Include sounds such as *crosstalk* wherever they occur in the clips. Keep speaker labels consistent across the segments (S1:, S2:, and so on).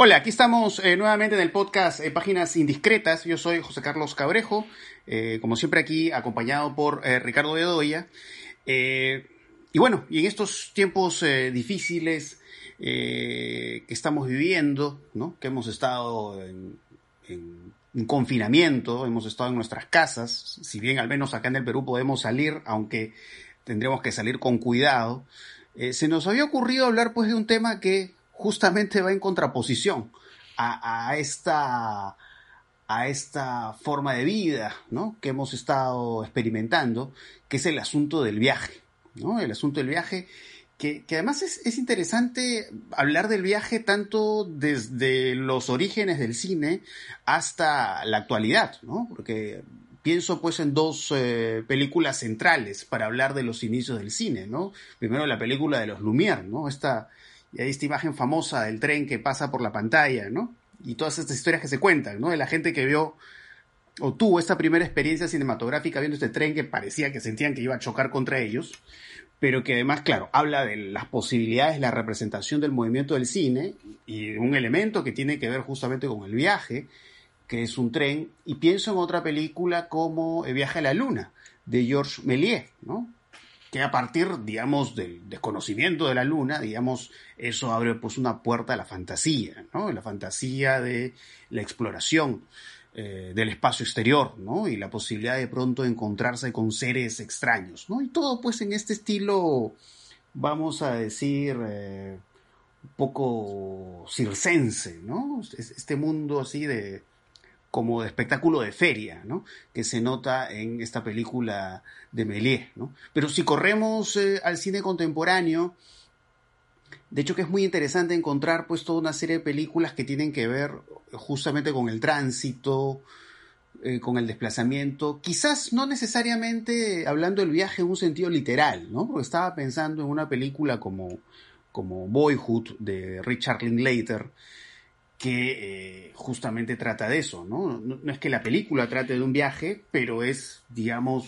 S1: Hola, aquí estamos eh, nuevamente en el podcast eh, Páginas Indiscretas. Yo soy José Carlos Cabrejo, eh, como siempre aquí acompañado por Ricardo Bedoya. y bueno, y en estos tiempos difíciles que estamos viviendo, ¿no? que hemos estado en, en, confinamiento, hemos estado en nuestras casas, si bien al menos acá en el Perú podemos salir, aunque tendremos que salir con cuidado, se nos había ocurrido hablar pues de un tema que justamente va en contraposición a, esta, a esta forma de vida ¿no? que hemos estado experimentando, que es el asunto del viaje. ¿no? El asunto del viaje, que, además es, interesante hablar del viaje tanto desde los orígenes del cine hasta la actualidad, ¿no? porque pienso pues en dos eh, películas centrales para hablar de los inicios del cine, ¿no? Primero la película de los Lumière, ¿no? Esta, y hay esta imagen famosa del tren que pasa por la pantalla, ¿no? Y todas estas historias que se cuentan, ¿no? De la gente que vio o tuvo esta primera experiencia cinematográfica viendo este tren que parecía que sentían que iba a chocar contra ellos, pero que además, claro, habla de las posibilidades, la representación del movimiento del cine y un elemento que tiene que ver justamente con el viaje, que es un tren, y pienso en otra película como El viaje a la luna, de Georges Méliès, ¿no? Que a partir, digamos, del desconocimiento de la luna, digamos, eso abre pues una puerta a la fantasía, ¿no? La fantasía de la exploración eh, del espacio exterior, ¿no? Y la posibilidad de pronto encontrarse con seres extraños, ¿no? Y todo pues en este estilo, vamos a decir, eh, un poco circense, ¿no? Este mundo así de como de espectáculo de feria, ¿no? Que se nota en esta película de Méliès, ¿no? Pero si corremos eh, al cine contemporáneo, de hecho que es muy interesante encontrar pues toda una serie de películas que tienen que ver justamente con el tránsito, eh, con el desplazamiento, quizás no necesariamente hablando del viaje en un sentido literal, ¿no? Porque estaba pensando en una película como, como Boyhood de Richard Linklater, que eh, justamente trata de eso, ¿no? ¿no? es que la película trate de un viaje, pero es, digamos,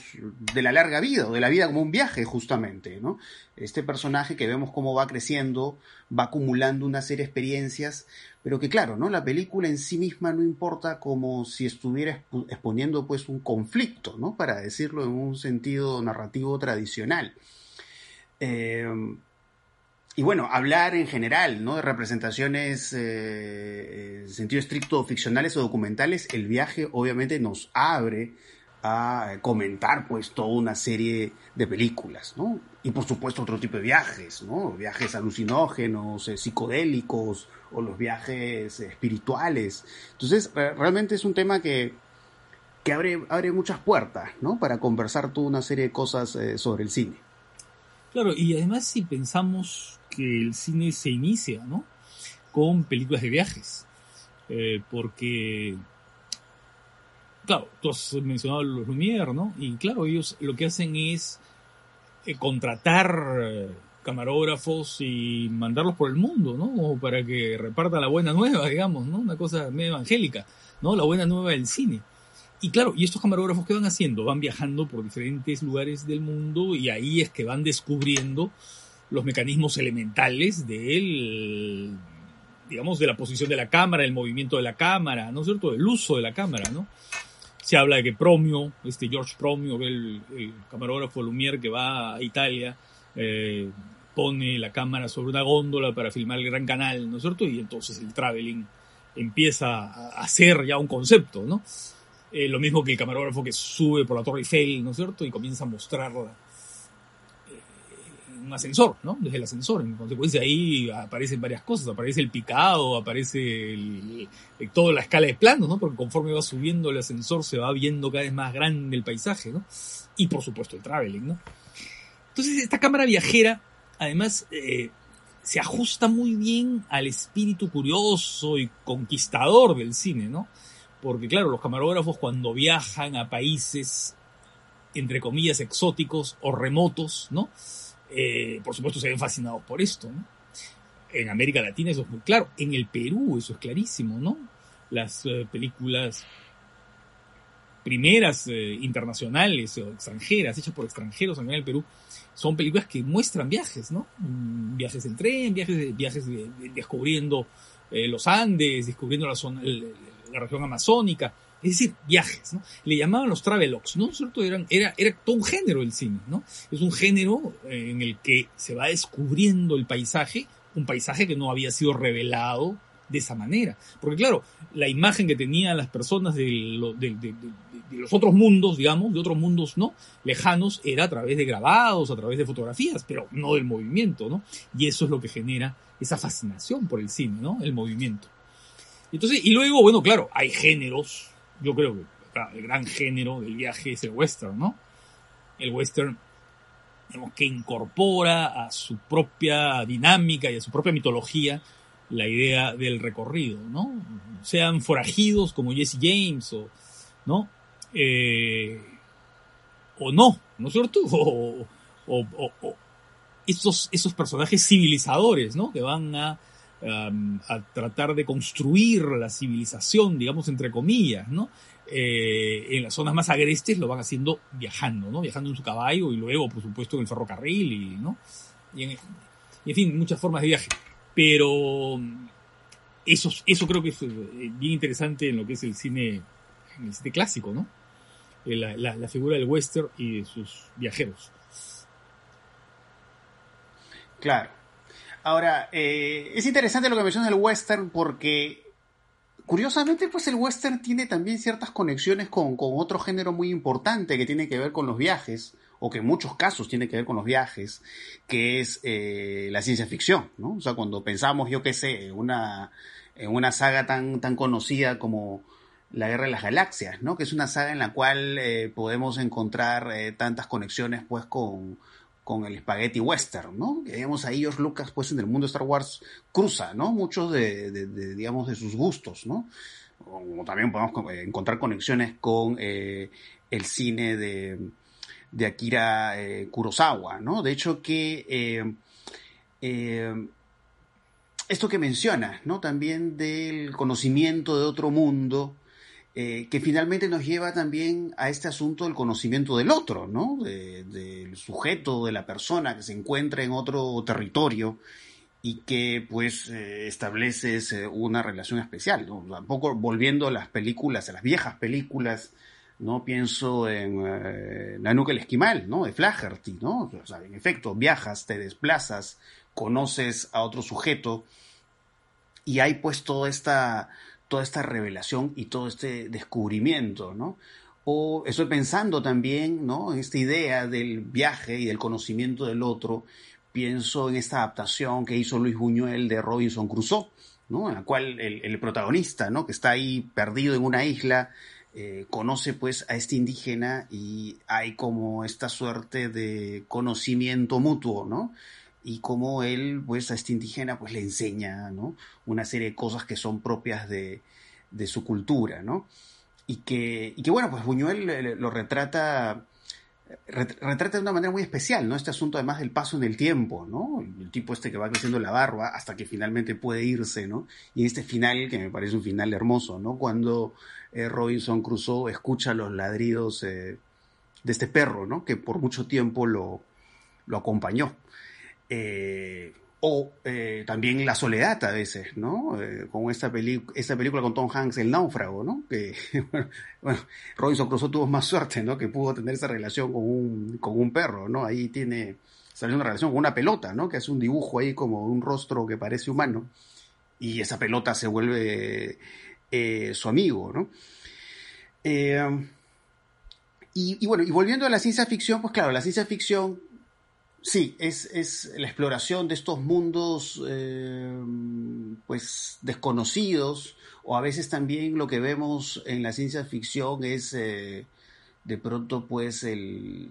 S1: de la larga vida, o de la vida como un viaje, justamente, ¿no? Este personaje que vemos cómo va creciendo, va acumulando una serie de experiencias, pero que claro, ¿no? La película en sí misma no importa como si estuviera exponiendo, pues, un conflicto, ¿no? Para decirlo en un sentido narrativo tradicional. Eh, y bueno, hablar en general, ¿no? De representaciones eh, en sentido estricto ficcionales o documentales, el viaje obviamente nos abre a comentar pues toda una serie de películas, ¿no? Y por supuesto otro tipo de viajes, ¿no? Viajes alucinógenos, eh, psicodélicos o los viajes espirituales. Entonces, realmente es un tema que, que abre, abre muchas puertas, ¿no? Para conversar toda una serie de cosas eh, sobre el cine.
S2: Claro, y además si pensamos que el cine se inicia, ¿no? Con películas de viajes. Eh, porque, claro, tú has mencionado los Lumière, ¿no? Y claro, ellos lo que hacen es eh, contratar eh, camarógrafos y mandarlos por el mundo, ¿no? Para que reparta la buena nueva, digamos, ¿no? Una cosa medio evangélica, ¿no? La buena nueva del cine. Y claro, ¿y estos camarógrafos qué van haciendo? Van viajando por diferentes lugares del mundo y ahí es que van descubriendo los mecanismos elementales del, digamos, de la posición de la cámara, el movimiento de la cámara, ¿no es cierto? El uso de la cámara, ¿no? Se habla de que Promio, este George Promio, el, el camarógrafo Lumière que va a Italia, eh, pone la cámara sobre una góndola para filmar el Gran Canal, ¿no es cierto? Y entonces el traveling empieza a ser ya un concepto, ¿no? Eh, lo mismo que el camarógrafo que sube por la Torre Eiffel, ¿no es cierto? Y comienza a mostrarla un ascensor, ¿no? Desde el ascensor. En consecuencia ahí aparecen varias cosas, aparece el picado, aparece toda la escala de planos, ¿no? Porque conforme va subiendo el ascensor se va viendo cada vez más grande el paisaje, ¿no? Y por supuesto el traveling, ¿no? Entonces esta cámara viajera, además, eh, se ajusta muy bien al espíritu curioso y conquistador del cine, ¿no? Porque claro, los camarógrafos cuando viajan a países entre comillas exóticos o remotos, ¿no? Eh, por supuesto se ven fascinados por esto. En América Latina eso es muy claro, en el Perú eso es clarísimo, ¿no? Las eh, películas primeras eh, internacionales o extranjeras, hechas por extranjeros en el Perú, son películas que muestran viajes, ¿no? Mm, viajes en tren, viajes, viajes descubriendo eh, los Andes, descubriendo la, zona, la región amazónica, es decir, viajes, ¿no? Le llamaban los travelogues, ¿no? ¿Cierto? Eran, era, era todo un género el cine, ¿no? Es un género eh, en el que se va descubriendo el paisaje, un paisaje que no había sido revelado de esa manera. Porque claro, la imagen que tenían las personas de, los otros mundos, digamos, de otros mundos, ¿no? Lejanos, era a través de grabados, a través de fotografías, pero no del movimiento, ¿no? Y eso es lo que genera esa fascinación por el cine, ¿no? El movimiento. Entonces, y luego, bueno, claro, hay géneros yo creo que el gran género del viaje es el western, ¿no? El western digamos, que incorpora a su propia dinámica y a su propia mitología la idea del recorrido, ¿no? Sean forajidos como Jesse James o, ¿no? Eh, o no, ¿no es cierto? *laughs* O, o, esos, esos personajes civilizadores, ¿no? Que van a a tratar de construir la civilización, digamos, entre comillas, ¿no? Eh, en las zonas más agrestes lo van haciendo viajando, ¿no? Viajando en su caballo y luego, por supuesto, en el ferrocarril y, ¿no? Y en, fin, muchas formas de viaje. Pero eso, eso creo que es eh, bien interesante en lo que es el cine, el cine clásico, ¿no? Eh, la, la figura del western y de sus viajeros.
S1: Claro. Ahora, eh, es interesante lo que mencionas del western porque, curiosamente, pues el western tiene también ciertas conexiones con, otro género muy importante que tiene que ver con los viajes, o que en muchos casos tiene que ver con los viajes, que es eh, la ciencia ficción, ¿no? O sea, cuando pensamos, yo qué sé, en una, en una saga tan, tan conocida como la Guerra de las Galaxias, ¿no? Que es una saga en la cual eh, podemos encontrar tantas conexiones, pues, con con el spaghetti western, ¿no? Que digamos ahí George Lucas, pues en el mundo de Star Wars cruza, ¿no? Muchos de, digamos, de sus gustos, ¿no? O también podemos encontrar conexiones con eh, el cine de, de Akira eh, Kurosawa, ¿no? De hecho que eh, esto que mencionas, ¿no? También del conocimiento de otro mundo, eh, que finalmente nos lleva también a este asunto del conocimiento del otro, ¿no? del sujeto, de la persona que se encuentra en otro territorio y que pues eh, estableces una relación especial. ¿no? Tampoco volviendo a las películas, a las viejas películas, ¿no? Pienso en eh, Nanook el Esquimal, ¿no? De Flaherty, ¿no? O sea, en efecto, viajas, te desplazas, conoces a otro sujeto y hay pues toda esta toda esta revelación y todo este descubrimiento, ¿no? O estoy pensando también, ¿no? En esta idea del viaje y del conocimiento del otro, pienso en esta adaptación que hizo Luis Buñuel de Robinson Crusoe, ¿no? En la cual el, protagonista, ¿no? Que está ahí perdido en una isla, eh, conoce pues a este indígena y hay como esta suerte de conocimiento mutuo, ¿no? Y cómo él, pues, a este indígena, pues, le enseña, ¿no? Una serie de cosas que son propias de, su cultura, ¿no? Y que, y que, bueno, pues Buñuel lo retrata, retrata de una manera muy especial, ¿no? Este asunto además del paso en el tiempo, ¿no? El tipo este que va creciendo la barba hasta que finalmente puede irse, ¿no? Y este final, que me parece un final hermoso, ¿no? Cuando eh, Robinson Crusoe escucha los ladridos eh, de este perro, ¿no? Que por mucho tiempo lo acompañó. Eh, o eh, también La Soledad a veces, ¿no? Eh, con esta, esta película con Tom Hanks, El Náufrago, ¿no? Que, *laughs* bueno, Robinson Crusoe tuvo más suerte, ¿no? Que pudo tener esa relación con un, con un perro, ¿no? Ahí tiene, salió una relación con una pelota, ¿no? Que hace un dibujo ahí como un rostro que parece humano. Y esa pelota se vuelve su amigo, ¿no? y, bueno, y volviendo a la ciencia ficción, pues claro, la ciencia ficción Sí, es, la exploración de estos mundos eh, pues desconocidos o a veces también lo que vemos en la ciencia ficción es eh, de pronto pues el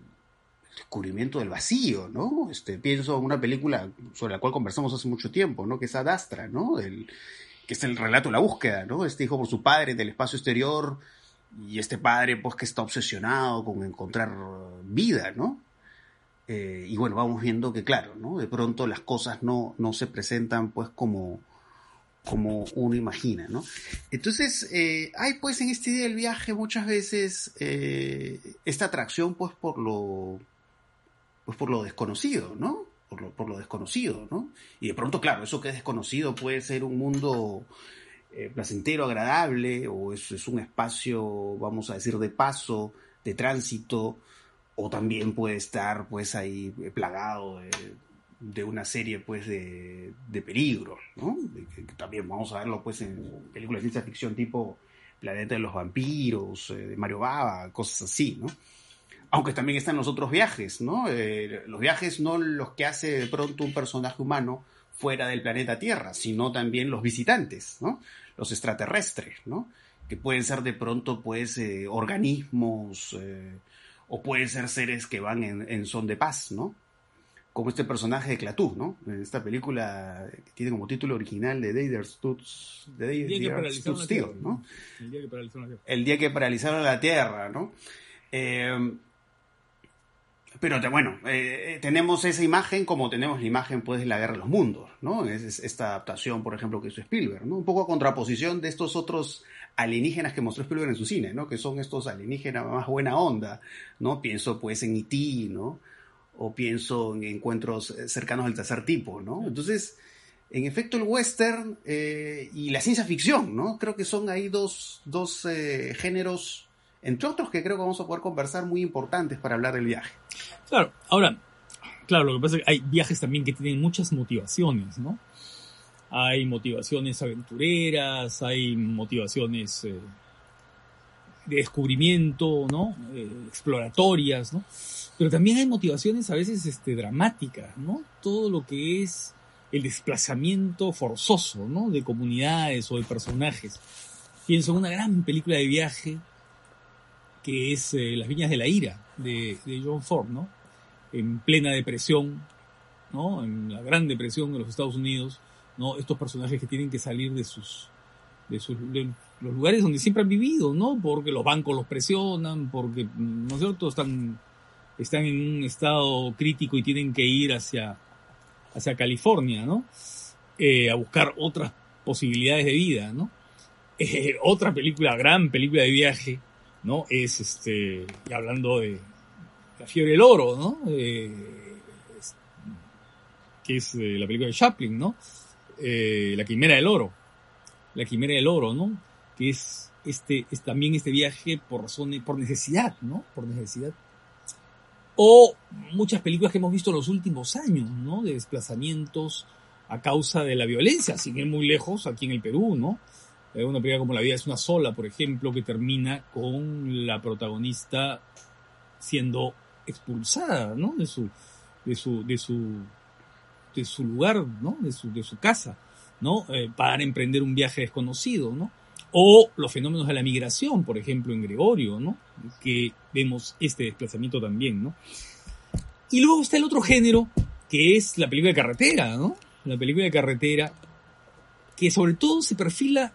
S1: descubrimiento del vacío, ¿no? Este, pienso en una película sobre la cual conversamos hace mucho tiempo, ¿no? Que es Adastra, ¿no? Que es el relato de la búsqueda, ¿no? Este hijo por su padre del espacio exterior y este padre pues que está obsesionado con encontrar vida, ¿no? Eh, y bueno, vamos viendo que, claro, ¿no? De pronto las cosas no, no se presentan pues como, como uno imagina, ¿no? Entonces, eh, hay pues en esta idea del viaje muchas veces eh, esta atracción pues por lo, pues por lo desconocido, ¿no? por lo, desconocido, ¿no? Y de pronto, claro, eso que es desconocido puede ser un mundo placentero, agradable, o es, es, un espacio, vamos a decir, de paso, de tránsito, o también puede estar, pues, ahí plagado de, una serie, pues, de, de peligros, ¿no? También vamos a verlo, pues, en películas de ciencia ficción tipo Planeta de los Vampiros, eh, de Mario Baba, cosas así, ¿no? Aunque también están los otros viajes, ¿no? Eh, los viajes no los que hace de pronto un personaje humano fuera del planeta Tierra, sino también los visitantes, ¿no? Los extraterrestres, ¿no? Que pueden ser de pronto, pues, eh, organismos o pueden ser seres que van en, son de paz, ¿no? Como este personaje de Clatú, ¿no? En esta película que tiene como título original de Day Stutz,
S2: de El día ¿no? El día que paralizaron la Tierra.
S1: El día que paralizaron la Tierra, ¿no? Eh, pero bueno, eh, tenemos esa imagen como tenemos la imagen pues de la Guerra de los Mundos, ¿no? Es, esta adaptación, por ejemplo, que hizo Spielberg, ¿no? Un poco a contraposición de estos otros alienígenas que mostró Spielberg en su cine, ¿no? Que son estos alienígenas más buena onda, ¿no? Pienso pues en E.T., ¿no? O pienso en encuentros cercanos al tercer tipo, ¿no? Entonces, en efecto, el western eh, y la ciencia ficción, ¿no? Creo que son ahí dos, dos eh, géneros entre otros que creo que vamos a poder conversar muy importantes para hablar del viaje.
S2: Claro, ahora, claro, lo que pasa es que hay viajes también que tienen muchas motivaciones, ¿no? Hay motivaciones aventureras, hay motivaciones eh, de descubrimiento, ¿no? Eh, exploratorias, ¿no? Pero también hay motivaciones a veces este, dramáticas, ¿no? Todo lo que es el desplazamiento forzoso, ¿no? De comunidades o de personajes. Pienso en una gran película de viaje que es eh, Las Viñas de la Ira, de, John Ford, ¿no? En plena depresión, ¿no? En la gran depresión de los Estados Unidos, ¿no? Estos personajes que tienen que salir de sus, de sus, los lugares donde siempre han vivido, ¿no? Porque los bancos los presionan, porque, ¿no es cierto? Están, están en un estado crítico y tienen que ir hacia, hacia California, ¿no? Eh, a buscar otras posibilidades de vida, ¿no? Eh, *laughs* otra película, gran película de viaje, ¿no? Es este, hablando de La fiebre del oro, ¿no? Eh, que es eh, la película de Chaplin, ¿no? Eh, la quimera del oro. La quimera del oro, ¿no? Que es este, es también este viaje por razones, por necesidad, ¿no? Por necesidad. O muchas películas que hemos visto en los últimos años, ¿no? De desplazamientos a causa de la violencia, sin ir muy lejos, aquí en el Perú, ¿no? una película como La vida es una sola, por ejemplo, que termina con la protagonista siendo expulsada, ¿no? De su, de su, de su, de su lugar, ¿no? De su, de su casa, ¿no? Eh, para emprender un viaje desconocido, ¿no? O los fenómenos de la migración, por ejemplo, en Gregorio, ¿no? Que vemos este desplazamiento también, ¿no? Y luego está el otro género, que es la película de carretera, ¿no? La película de carretera, que sobre todo se perfila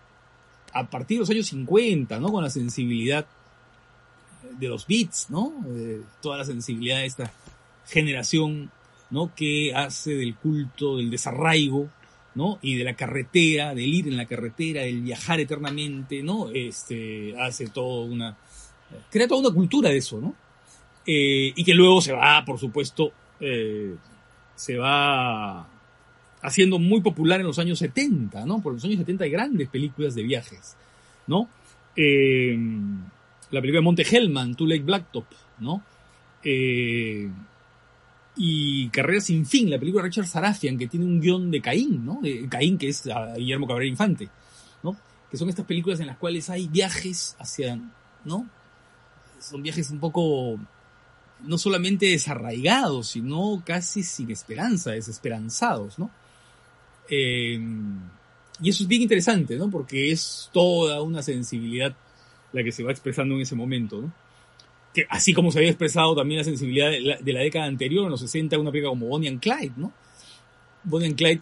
S2: a partir de los años 50, ¿no? Con la sensibilidad de los beats, ¿no? toda la sensibilidad de esta generación, ¿no? Que hace del culto, del desarraigo, ¿no? Y de la carretera, del ir en la carretera, del viajar eternamente, ¿no? Este, hace todo una, crea toda una cultura de eso, ¿no? Eh, y que luego se va, por supuesto, eh, se va haciendo muy popular en los años 70, ¿no? Por los años 70 hay grandes películas de viajes, ¿no? Eh, la película de Monte Hellman, Too Lake Blacktop, ¿no? Y Carrera sin fin, la película de Richard Sarafian, que tiene un guion de Caín, ¿no? De Caín, que es Guillermo Cabrera Infante, ¿no? Que son estas películas en las cuales hay viajes hacia, ¿no? Son viajes un poco no solamente desarraigados, sino casi sin esperanza, desesperanzados, ¿no? Eh, y eso es bien interesante, ¿no? Porque es toda una sensibilidad la que se va expresando en ese momento, ¿no? Que así como se había expresado también la sensibilidad de la, década anterior, en los 60, una película como Bonnie and Clyde, ¿no? Bonnie and Clyde,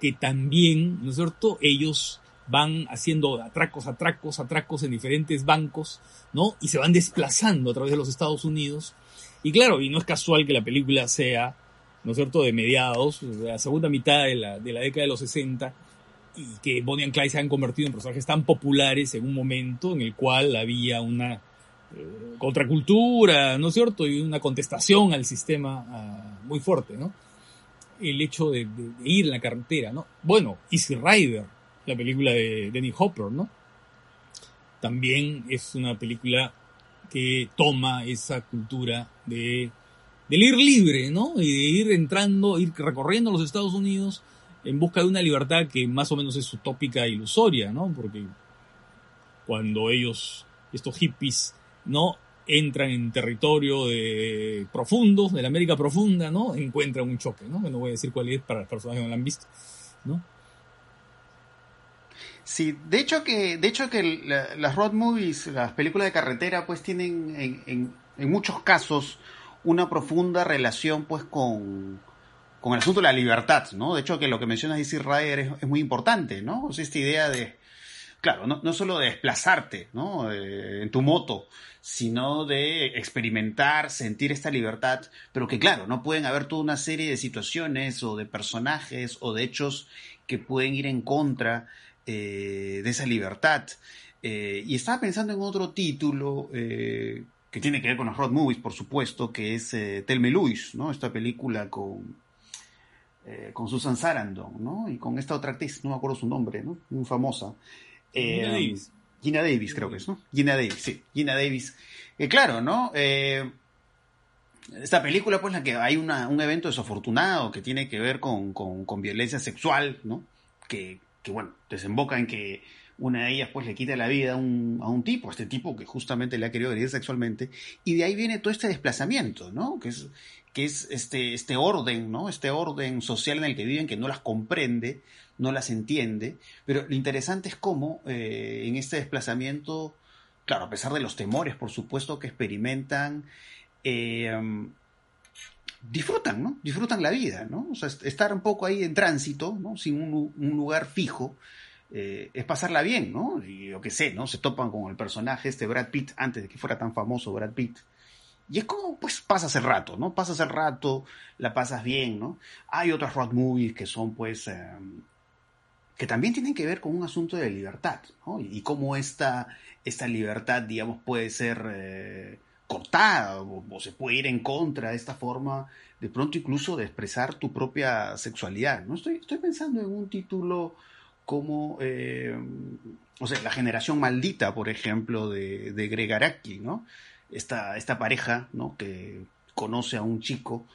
S2: que también, ¿no es cierto? Ellos van haciendo atracos, atracos, atracos en diferentes bancos, ¿no? Y se van desplazando a través de los Estados Unidos. Y claro, y no es casual que la película sea ¿no es cierto?, de mediados, de la segunda mitad de la, de la década de los 60, y que Bonnie and Clyde se han convertido en personajes tan populares en un momento en el cual había una contracultura, ¿no es cierto?, y una contestación al sistema ah, muy fuerte, ¿no? el hecho de, ir en la carretera, ¿no? Bueno, Easy Rider, la película de Danny Hopper, ¿no? También es una película que toma esa cultura de ir libre, ¿no? Y de ir entrando, ir recorriendo los Estados Unidos en busca de una libertad que más o menos es utópica e ilusoria, ¿no? Porque cuando ellos, estos hippies, ¿no? entran en territorio de profundos, de la América profunda, ¿no? Encuentran un choque, ¿no? No voy a decir cuál es para las personas que no lo han visto, ¿no?
S1: Sí, de hecho que, de hecho que las road movies, las películas de carretera, pues tienen en, en, en, muchos casos una profunda relación pues con, con el asunto de la libertad, ¿no? De hecho que lo que mencionas Easy Rider es, es muy importante, ¿no? O sea, esta idea de, claro, no, no solo de desplazarte, ¿no? Eh, en tu moto, sino de experimentar, sentir esta libertad, pero que claro, no pueden haber toda una serie de situaciones o de personajes o de hechos que pueden ir en contra eh, de esa libertad. Eh, y estaba pensando en otro título que tiene que ver con los road movies, por supuesto, que es Tell Me ¿no? Esta película con, con Susan Sarandon, ¿no? Y con esta otra actriz, no me acuerdo su nombre, ¿no? Muy famosa. Gina Davis, creo que es, ¿no? Gina Davis, sí, Gina Davis. Eh, claro, ¿no? Eh, esta película, pues, la que hay una, un evento desafortunado que tiene que ver con, con, violencia sexual, ¿no? Que, que, bueno, desemboca en que una de ellas, pues, le quita la vida a un, a un tipo, a este tipo que justamente le ha querido agredir sexualmente, y de ahí viene todo este desplazamiento, ¿no? Que es, que es este, este orden, ¿no? Este orden social en el que viven que no las comprende, no las entiende, pero lo interesante es cómo eh, en este desplazamiento, claro, a pesar de los temores, por supuesto, que experimentan, eh, disfrutan, ¿no? Disfrutan la vida, ¿no? O sea, estar un poco ahí en tránsito, ¿no? Sin un, lugar fijo, eh, es pasarla bien, ¿no? Y yo qué sé, ¿no? Se topan con el personaje este Brad Pitt, antes de que fuera tan famoso Brad Pitt. Y es como, pues, pasas el rato, ¿no? Pasas el rato, la pasas bien, ¿no? Hay otras road movies que son, pues, em, que también tienen que ver con un asunto de libertad, ¿no? Y, cómo esta, esta libertad, digamos, puede ser eh, cortada o, se puede ir en contra de esta forma, de pronto incluso de expresar tu propia sexualidad, ¿no? Estoy, estoy pensando en un título como, eh, o sea, La generación maldita, por ejemplo, de, de Greg Araki, ¿no? Esta, esta pareja, ¿no? Que conoce a un chico,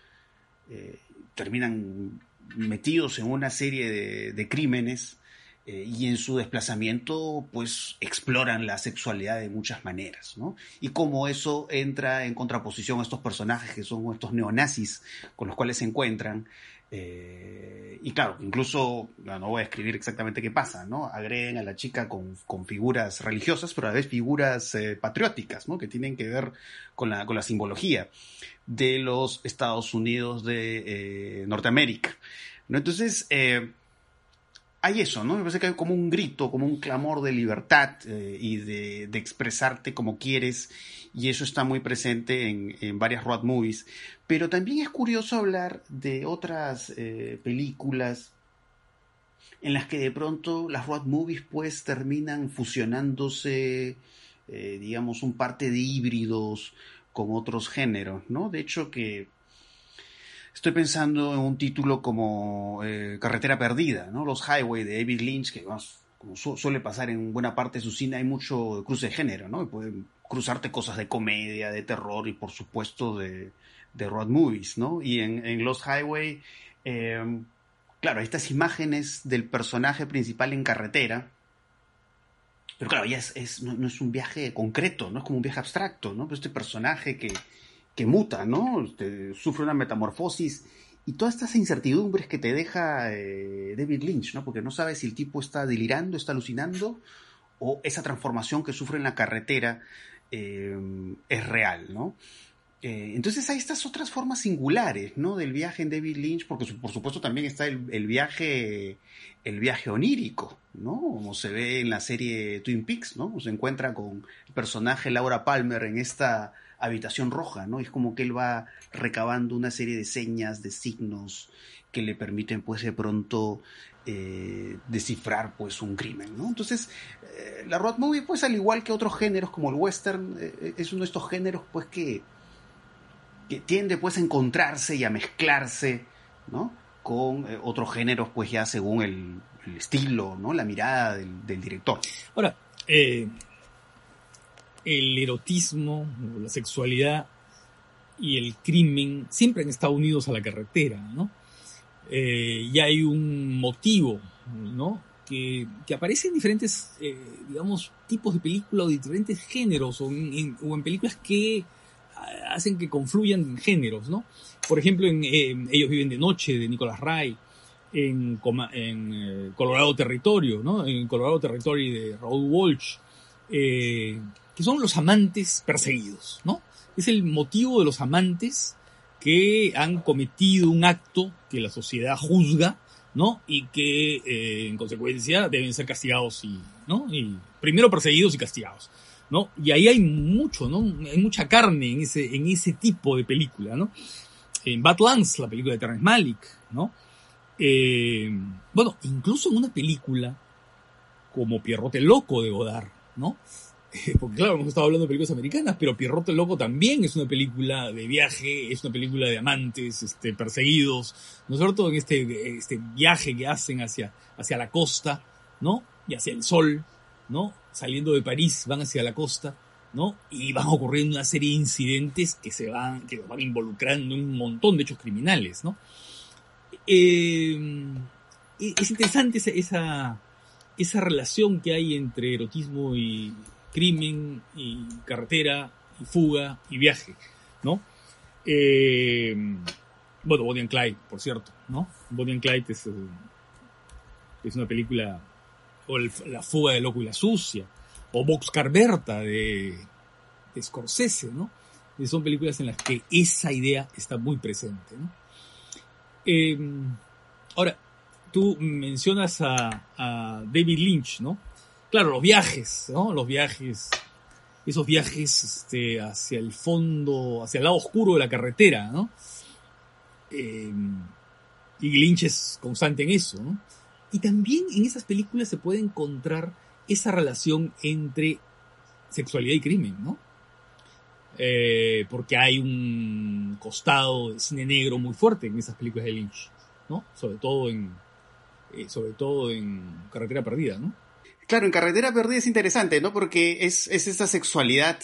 S1: eh, terminan metidos en una serie de, crímenes eh, y en su desplazamiento pues exploran la sexualidad de muchas maneras, ¿no? Y cómo eso entra en contraposición a estos personajes que son estos neonazis con los cuales se encuentran. Eh, y claro, incluso, no voy a escribir exactamente qué pasa, ¿no? Agreden a la chica con, figuras religiosas, pero a la vez figuras eh, patrióticas, ¿no? Que tienen que ver con la, con la simbología de los Estados Unidos de eh, Norteamérica. ¿no? Entonces, hay eso, ¿no? Me parece que hay como un grito, como un clamor de libertad eh, y de, expresarte como quieres, y eso está muy presente en, varias road movies. Pero también es curioso hablar de otras películas en las que de pronto las road movies pues terminan fusionándose, digamos, un parte de híbridos con otros géneros, ¿no? De hecho que estoy pensando en un título como eh, Carretera Perdida, ¿no? Los Highway de David Lynch, que como suele pasar en buena parte de su cine, hay mucho cruce de género, ¿no? Y pueden cruzarte cosas de comedia, de terror y por supuesto de, de road movies, ¿no? Y en, en Los Highway, eh, claro, estas imágenes del personaje principal en carretera, pero claro, ya es, no, es un viaje concreto, no es como un viaje abstracto, ¿no? Pero este personaje que, que muta, ¿no? Este, sufre una metamorfosis y todas estas incertidumbres que te deja eh, David Lynch, ¿no? Porque no sabes si el tipo está delirando, está alucinando o esa transformación que sufre en la carretera eh, es real, ¿no? Eh, entonces hay estas otras formas singulares, ¿no? Del viaje en David Lynch, porque por supuesto también está el, viaje, el viaje onírico, ¿no? Como se ve en la serie Twin Peaks, ¿no? Se encuentra con el personaje Laura Palmer en esta habitación roja, ¿no? Es como que él va recabando una serie de señas, de signos que le permiten, pues, de pronto eh, descifrar, pues, un crimen, ¿no? Entonces, eh, la road movie, pues, al igual que otros géneros como el western, es uno de estos géneros, pues, que que tiende pues a encontrarse y a mezclarse, ¿no? con eh, otros géneros, pues ya según el, estilo, ¿no? La mirada del, director.
S2: Ahora, eh, el erotismo, la sexualidad y el crimen siempre han estado unidos a la carretera, ¿no? Eh, y hay un motivo, ¿no? Que, aparece en diferentes, digamos, tipos de películas o diferentes géneros o en, películas que hacen que confluyan géneros, ¿no? Por ejemplo, en Ellos viven de noche, de Nicolas Ray, en, en eh, Colorado Territorio, ¿no? En Colorado Territory de Raúl Walsh, que son los amantes perseguidos, ¿no? Es el motivo de los amantes que han cometido un acto que la sociedad juzga, ¿no? Y que eh, en consecuencia deben ser castigados y, ¿no? Y primero perseguidos y castigados, ¿no? Y ahí hay mucho, ¿no? Hay mucha carne en ese, en ese tipo de película, ¿no? En Badlands, la película de Terrence Malick, ¿no? Eh, bueno, incluso en una película como Pierrote Loco de Godard, ¿no? porque claro, hemos estado hablando de películas americanas, pero Pierrote Loco también es una película de viaje, es una película de amantes, este, perseguidos, ¿no es cierto? En este, este viaje que hacen hacia, hacia la costa, ¿no? Y hacia el sol, ¿no? Saliendo de París van hacia la costa, ¿no? Y van ocurriendo una serie de incidentes que se van, que van involucrando en un montón de hechos criminales, ¿no? Eh, es interesante esa, esa relación que hay entre erotismo y, crimen y carretera y fuga y viaje, ¿no? Eh, bueno, Bonnie and Clyde, por cierto, ¿no? Bonnie and Clyde es, eh, es una película, o La fuga de loco y la sucia, o Boxcar Berta de, Scorsese, ¿no? Son películas en las que esa idea está muy presente, ¿no? Eh, ahora, tú mencionas a, David Lynch, ¿no? claro, los viajes, ¿no? Los viajes, esos viajes este, hacia el fondo, hacia el lado oscuro de la carretera, ¿no? Eh, y Lynch es constante en eso, ¿no? Y también en esas películas se puede encontrar esa relación entre sexualidad y crimen, ¿no? Eh, porque hay un costado de cine negro muy fuerte en esas películas de Lynch, ¿no? Sobre todo en, eh, sobre todo en Carretera Perdida, ¿no?
S1: Claro, en Carretera Perdida es interesante, ¿no? Porque es, es esa sexualidad,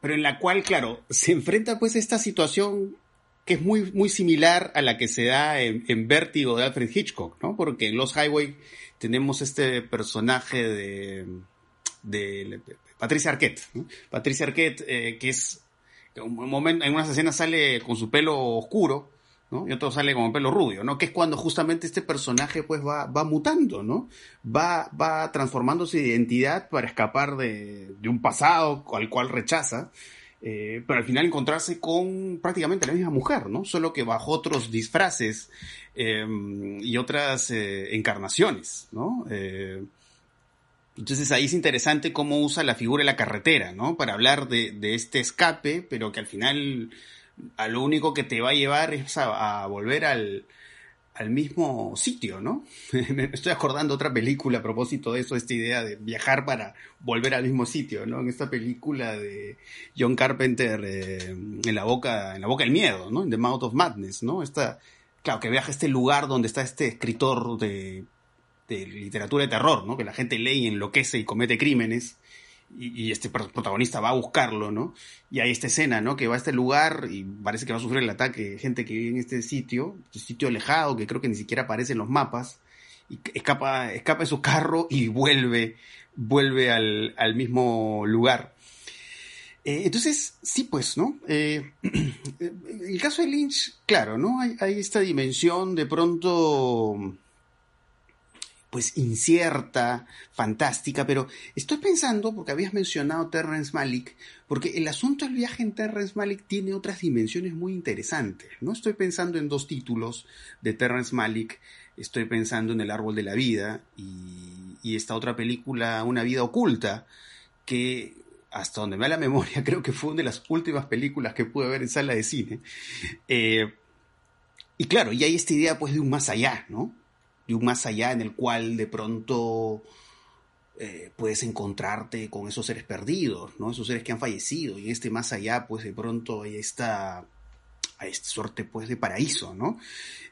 S1: pero en la cual, claro, se enfrenta pues esta situación que es muy, muy similar a la que se da en, Vértigo de Alfred Hitchcock, ¿no? Porque en Los Highway tenemos este personaje de, de, Patricia Arquette. Patricia Arquette, eh, que es, en unas escenas sale con su pelo oscuro, ¿no? Y otro sale como pelo rubio, ¿no? Que es cuando justamente este personaje pues va, va mutando, ¿no? Va, va transformándose de identidad para escapar de, de un pasado al cual rechaza, eh, pero al final encontrarse con prácticamente la misma mujer, ¿no? Solo que bajo otros disfraces em, y otras eh, encarnaciones, ¿no? Eh, entonces ahí es interesante cómo usa la figura de la carretera, ¿no? Para hablar de, de este escape, pero que al final a lo único que te va a llevar es a, volver al, mismo sitio, ¿no? *laughs* Me estoy acordando otra película a propósito de eso, esta idea de viajar para volver al mismo sitio, ¿no? En esta película de John Carpenter, eh, en la boca, en la boca del miedo, ¿no? En The Mouth of Madness, ¿no? Esta, claro, que viaja a este lugar donde está este escritor de, de literatura de terror, ¿no? Que la gente lee y enloquece y comete crímenes y, este protagonista va a buscarlo, ¿no? Y hay esta escena, ¿no? Que va a este lugar y parece que va a sufrir el ataque gente que vive en este sitio, este sitio alejado que creo que ni siquiera aparece en los mapas, y escapa, escapa de su carro y vuelve, vuelve al, al mismo lugar. Eh, entonces, sí, pues, ¿no? Eh, *clears throat* el caso de Lynch, claro, ¿no? Hay esta dimensión de pronto pues incierta, fantástica, pero estoy pensando, porque habías mencionado Terrence Malick, porque el asunto del viaje en Terrence Malick tiene otras dimensiones muy interesantes. No estoy pensando en dos títulos de Terrence Malick, estoy pensando en El Árbol de la Vida y, esta otra película, Una Vida Oculta, que hasta donde me da la memoria, *laughs* creo que fue una de las últimas películas que pude ver en sala de cine. Eh, y claro, y hay esta idea pues de un más allá, ¿no? De un más allá en el cual de pronto eh, puedes encontrarte con esos seres perdidos, ¿no? Esos seres que han fallecido. Y en este más allá, pues de pronto hay esta suerte pues de paraíso, ¿no?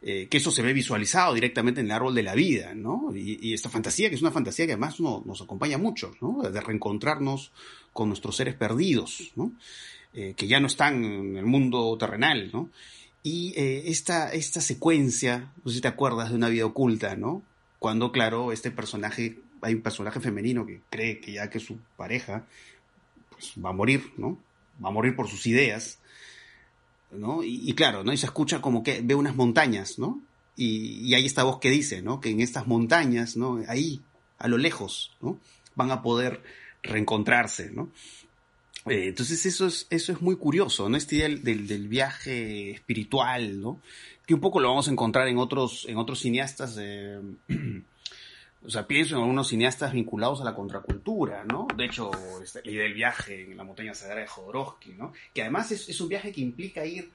S1: Eh, que eso se ve visualizado directamente en el árbol de la vida, ¿no? Y, esta fantasía, que es una fantasía que además nos acompaña mucho, ¿no? De reencontrarnos con nuestros seres perdidos, ¿no? Eh, que ya no están en el mundo terrenal, ¿no? Y eh, esta, esta secuencia, no sé si te acuerdas de una vida oculta, ¿no? Cuando, claro, este personaje, hay un personaje femenino que cree que ya que su pareja pues, va a morir, ¿no? Va a morir por sus ideas, ¿no? Y, claro, ¿no? Y se escucha como que ve unas montañas, ¿no? Y, y, hay esta voz que dice, ¿no? Que en estas montañas, ¿no? Ahí, a lo lejos, ¿no? Van a poder reencontrarse, ¿no? Eh, entonces eso es, eso es muy curioso, ¿no? Este idea del, del, viaje espiritual, ¿no? Que un poco lo vamos a encontrar en otros, en otros cineastas, eh, *clears throat* o sea, pienso en algunos cineastas vinculados a la contracultura, ¿no? De hecho, este, la idea del viaje en la montaña sagrada de Jodorowsky, ¿no? Que además es, es un viaje que implica ir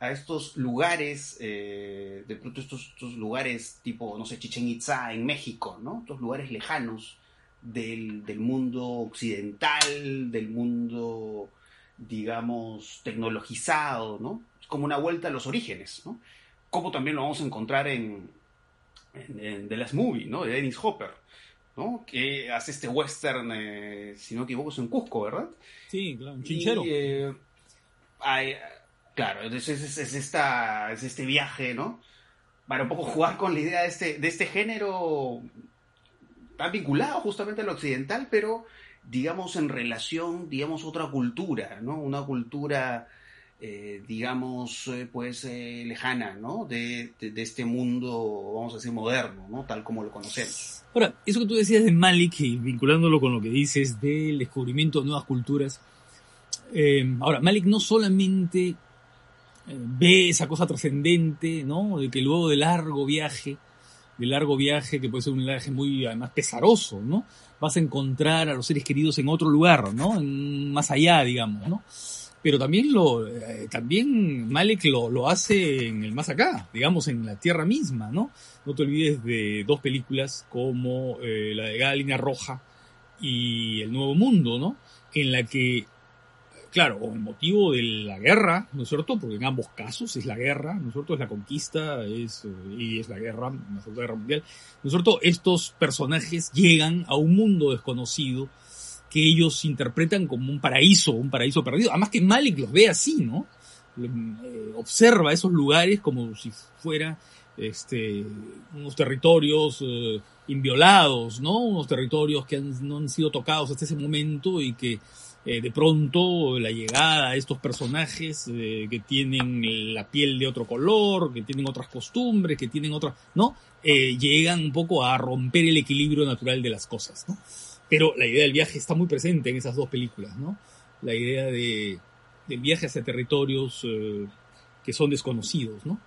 S1: a estos lugares, eh, de pronto estos, estos, lugares tipo, no sé, Chichen Itza en México, ¿no? Estos lugares lejanos, del, mundo occidental, del mundo, digamos, tecnologizado, ¿no? Es como una vuelta a los orígenes, ¿no? Como también lo vamos a encontrar en, en, The Last Movie, ¿no? De Dennis Hopper, ¿no? Que hace este western, eh, si no me equivoco, es en Cusco, ¿verdad?
S2: Sí, claro, un chinchero.
S1: Eh, claro, es, es, es, esta, es este viaje, ¿no? Para un poco jugar con la idea de este, de este género está vinculado justamente a lo occidental, pero digamos en relación, digamos, otra cultura, ¿no? Una cultura, eh, digamos, eh, pues eh, lejana, ¿no? De, este mundo, vamos a decir, moderno, ¿no? Tal como lo conocemos.
S2: Ahora, eso que tú decías de Malik y vinculándolo con lo que dices del descubrimiento de nuevas culturas. ahora, Malik no solamente ve esa cosa trascendente, ¿no? De que luego de largo viaje, de largo viaje, que puede ser un viaje muy, además, pesaroso, ¿no? Vas a encontrar a los seres queridos en otro lugar, ¿no? más allá, digamos, ¿no? Pero también lo, eh, también Malek lo, lo hace en el más acá, digamos, en la tierra misma, ¿no? No te olvides de dos películas como eh, la de Galina Roja y El Nuevo Mundo, ¿no? En la que claro, con motivo de la guerra, ¿no es cierto? Porque en ambos casos es la guerra, ¿no es cierto? Es la conquista es, eh, y es la guerra, la Segunda Guerra Mundial, ¿no es cierto? Estos personajes llegan a un mundo desconocido que ellos interpretan como un paraíso, un paraíso perdido. Además que Malik los ve así, ¿no? Eh, observa esos lugares como si fuera este, unos territorios eh, inviolados, ¿no? Unos territorios que no han sido tocados hasta ese momento y que eh, de pronto la llegada de estos personajes eh, que tienen la piel de otro color, que tienen otras costumbres, que tienen otras, ¿no? Eh, llegan un poco a romper el equilibrio natural de las cosas, ¿no? Pero la idea del viaje está muy presente en esas dos películas, ¿no? La idea de, del viaje hacia territorios que son desconocidos, ¿no?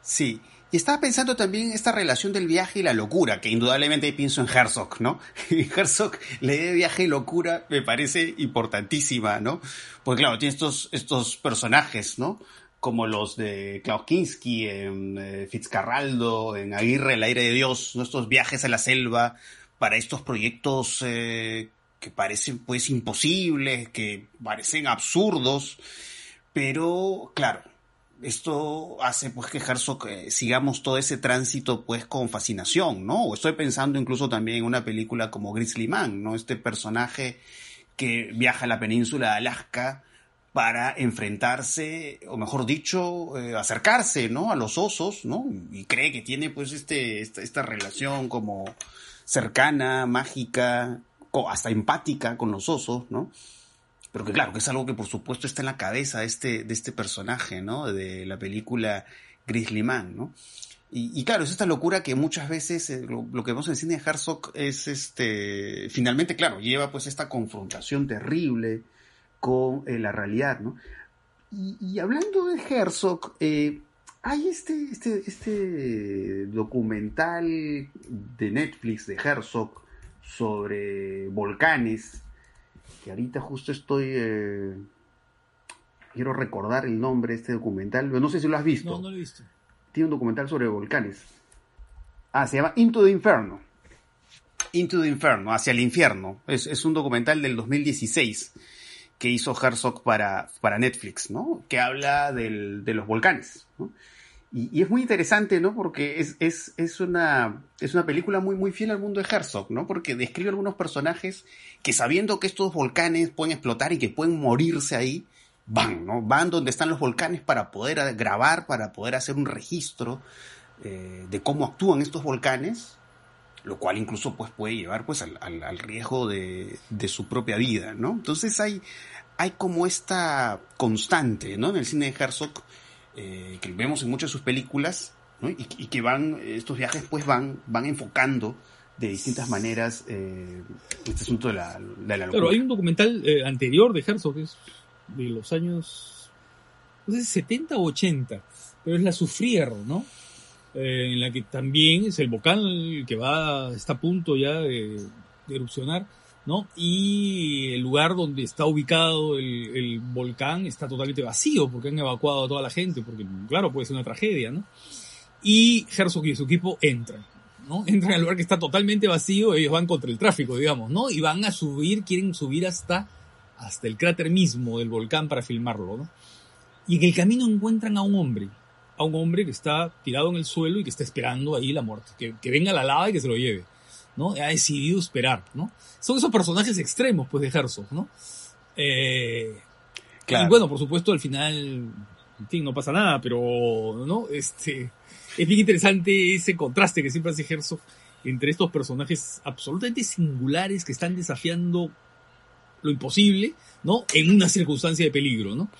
S1: Sí, y estaba pensando también esta relación del viaje y la locura, que indudablemente pienso en Herzog, ¿no? *laughs* Herzog, la idea de viaje y locura me parece importantísima, ¿no? Porque claro, tiene estos, estos personajes, ¿no? Como los de Klaus Kinski, en eh, Fitzcarraldo, en Aguirre, el aire de Dios, ¿no? Estos viajes a la selva para estos proyectos eh, que parecen pues imposibles, que parecen absurdos, pero claro, esto hace pues que Herzog eh, sigamos todo ese tránsito pues con fascinación, ¿no? O estoy pensando incluso también en una película como Grizzly Man, ¿no? Este personaje que viaja a la península de Alaska para enfrentarse, o mejor dicho, eh, acercarse, ¿no? A los osos, ¿no? Y cree que tiene pues este, esta, esta relación como cercana, mágica, hasta empática con los osos, ¿no? Pero que claro, que es algo que por supuesto está en la cabeza de este, de este personaje, ¿no? De la película Grizzly Man, ¿no? Y, claro, es esta locura que muchas veces eh, lo, que vemos en el cine de Herzog es este, finalmente, claro, lleva pues esta confrontación terrible con eh, la realidad, ¿no? Y, hablando de Herzog, eh, hay este, este, este documental de Netflix de Herzog sobre volcanes que ahorita justo estoy... Eh, quiero recordar el nombre de este documental, no sé si lo has visto.
S2: No, no lo he visto.
S1: Tiene un documental sobre volcanes. Ah, se llama Into the Inferno. Into the Inferno, hacia el infierno. Es, un documental del 2016 que hizo Herzog para, para Netflix, ¿no? Que habla del, de los volcanes, ¿no? Y, es muy interesante, ¿no? Porque es, es, es, una, es una película muy, muy fiel al mundo de Herzog, ¿no? Porque describe algunos personajes que sabiendo que estos volcanes pueden explotar y que pueden morirse ahí, van, ¿no? Van donde están los volcanes para poder grabar, para poder hacer un registro eh, de cómo actúan estos volcanes, lo cual incluso pues, puede llevar pues, al, riesgo de, de, su propia vida, ¿no? Entonces hay, hay como esta constante, ¿no? En el cine de Herzog eh, que vemos en muchas de sus películas, y, que van, estos viajes pues van, van enfocando de distintas maneras eh, este asunto de la, de la
S2: locura. hay un documental eh, anterior de Herzog, que es de los años, no sé, 70 o 80, pero es La Sufrier, ¿no? en la que también es el volcán que va, está a punto ya de erupcionar ¿no? Y el lugar donde está ubicado el, volcán está totalmente vacío porque han evacuado a toda la gente, porque claro, puede ser una tragedia, ¿no? Y Herzog y su equipo entran, ¿no? Entran al lugar que está totalmente vacío, ellos van contra el tráfico, digamos, ¿no? Y van a subir, quieren subir hasta, hasta el cráter mismo del volcán para filmarlo, ¿no? Y en el camino encuentran a un hombre, a un hombre que está tirado en el suelo y que está esperando ahí la muerte, que, que venga la lava y que se lo lleve. ¿No? Ha decidido esperar, ¿no? Son esos personajes extremos, pues, de Herzog, ¿no? Eh, y bueno, por supuesto, al final, en fin, no pasa nada, pero, ¿no? Este, es bien interesante ese contraste que siempre hace Herzog entre estos personajes absolutamente singulares que están desafiando lo imposible, ¿no? En una circunstancia de peligro, ¿no?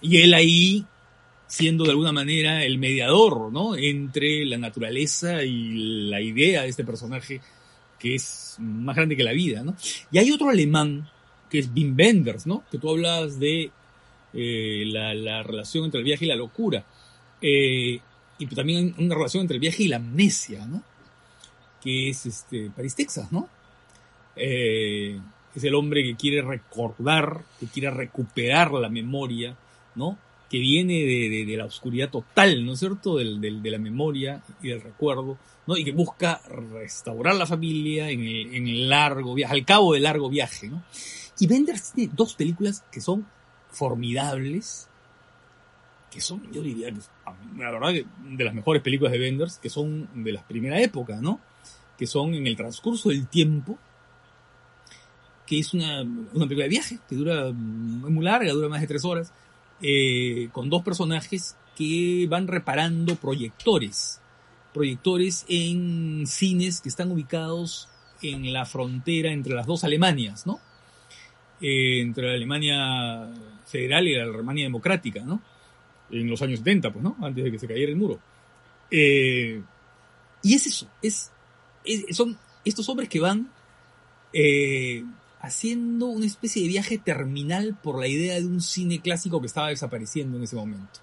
S2: Y él ahí siendo de alguna manera el mediador, ¿no? Entre la naturaleza y la idea de este personaje que es más grande que la vida, ¿no? Y hay otro alemán, que es Wim Wenders, ¿no? Que tú hablas de eh, la, relación entre el viaje y la locura. Eh, y también una relación entre el viaje y la amnesia, ¿no? Que es este, París, Texas, ¿no? Eh, es el hombre que quiere recordar, que quiere recuperar la memoria, ¿no? Que viene de, la oscuridad total, ¿no es cierto? de la memoria y del recuerdo, ¿no? Y que busca restaurar la familia en el, largo viaje, al cabo del largo viaje, ¿no? Y Benders tiene dos películas que son formidables, que son, yo diría, la verdad, de las mejores películas de Benders, que son de la primera época, ¿no? Que son en el transcurso del tiempo, que es una, una película de viaje, que dura muy larga, dura más de tres horas, eh, con dos personajes que van reparando proyectores proyectores en cines que están ubicados en la frontera entre las dos Alemanias, ¿no? Eh, entre la Alemania federal y la Alemania democrática, ¿no? En los años 70, pues, ¿no? Antes de que se cayera el muro. Eh, y es eso, es, son estos hombres que van eh, haciendo una especie de viaje terminal por la idea de un cine clásico que estaba desapareciendo en ese momento.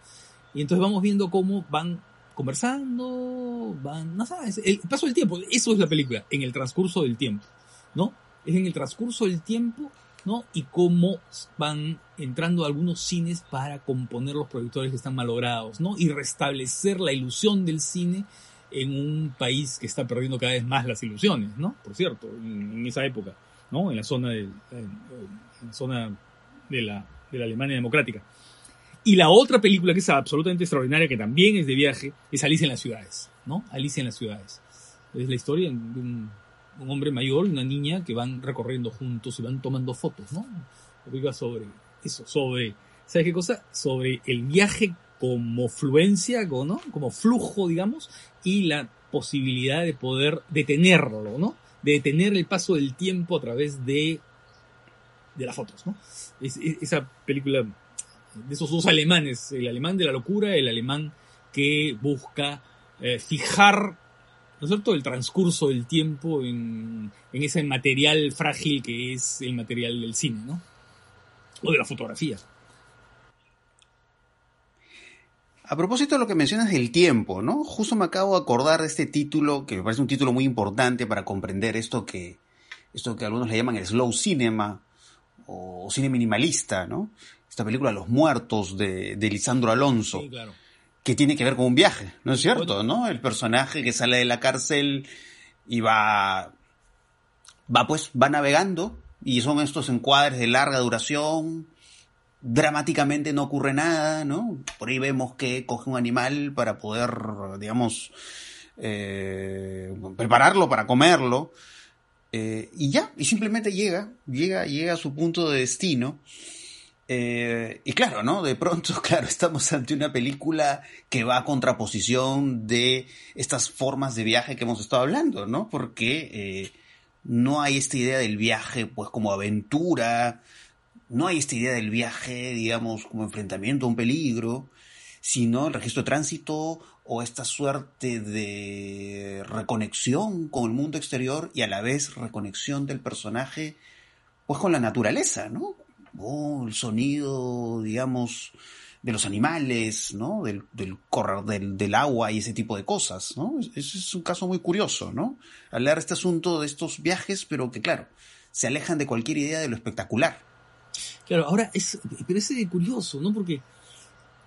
S2: Y entonces vamos viendo cómo van conversando, van, no sabes, el paso del tiempo, eso es la película, en el transcurso del tiempo, ¿no? Es en el transcurso del tiempo, ¿no? Y cómo van entrando algunos cines para componer los proyectores que están malogrados, ¿no? Y restablecer la ilusión del cine en un país que está perdiendo cada vez más las ilusiones, ¿no? Por cierto, en, esa época, ¿no? En la zona de, en la zona de la, de la Alemania democrática. Y la otra película que es absolutamente extraordinaria, que también es de viaje, es Alicia en las ciudades, ¿no? Alicia en las ciudades. Es la historia de un, hombre mayor y una niña que van recorriendo juntos y van tomando fotos, ¿no? Película sobre eso, sobre, ¿sabes qué cosa? Sobre el viaje como fluencia, ¿no? Como flujo, digamos, y la posibilidad de poder detenerlo, ¿no? De detener el paso del tiempo a través de, de las fotos, ¿no? esa película de esos dos alemanes, el alemán de la locura, el alemán que busca eh, fijar, ¿no es cierto?, el transcurso del tiempo en, en, ese material frágil que es el material del cine, ¿no? O de la fotografía.
S1: A propósito de lo que mencionas del tiempo, ¿no? Justo me acabo de acordar de este título, que me parece un título muy importante para comprender esto que, esto que algunos le llaman el slow cinema o cine minimalista, ¿no? esta película Los Muertos de, Lisandro Alonso, que tiene que ver con un viaje, ¿no es cierto? ¿no? El personaje que sale de la cárcel y va, va pues, va navegando y son estos encuadres de larga duración dramáticamente no ocurre nada, ¿no? Por ahí vemos que coge un animal para poder, digamos, eh, prepararlo para comerlo. Eh, y ya, y simplemente llega, llega, llega a su punto de destino. Eh, y claro, ¿no? De pronto, *laughs* claro, estamos ante una película que va a contraposición de estas formas de viaje que hemos estado hablando, ¿no? Porque no hay esta idea del viaje, pues, como aventura, no hay esta idea del viaje, digamos, como enfrentamiento a un peligro, sino el registro de tránsito o esta suerte de reconexión con el mundo exterior y a la vez reconexión del personaje, pues con la naturaleza, ¿no? O el sonido, digamos, de los animales, ¿no? Del, del correr del, del, agua y ese tipo de cosas, ¿no? Ese es un caso muy curioso, ¿no? Hablar este asunto de estos viajes, pero que claro, se alejan de cualquier idea de lo espectacular.
S2: Claro, ahora es, pero es curioso, ¿no? Porque,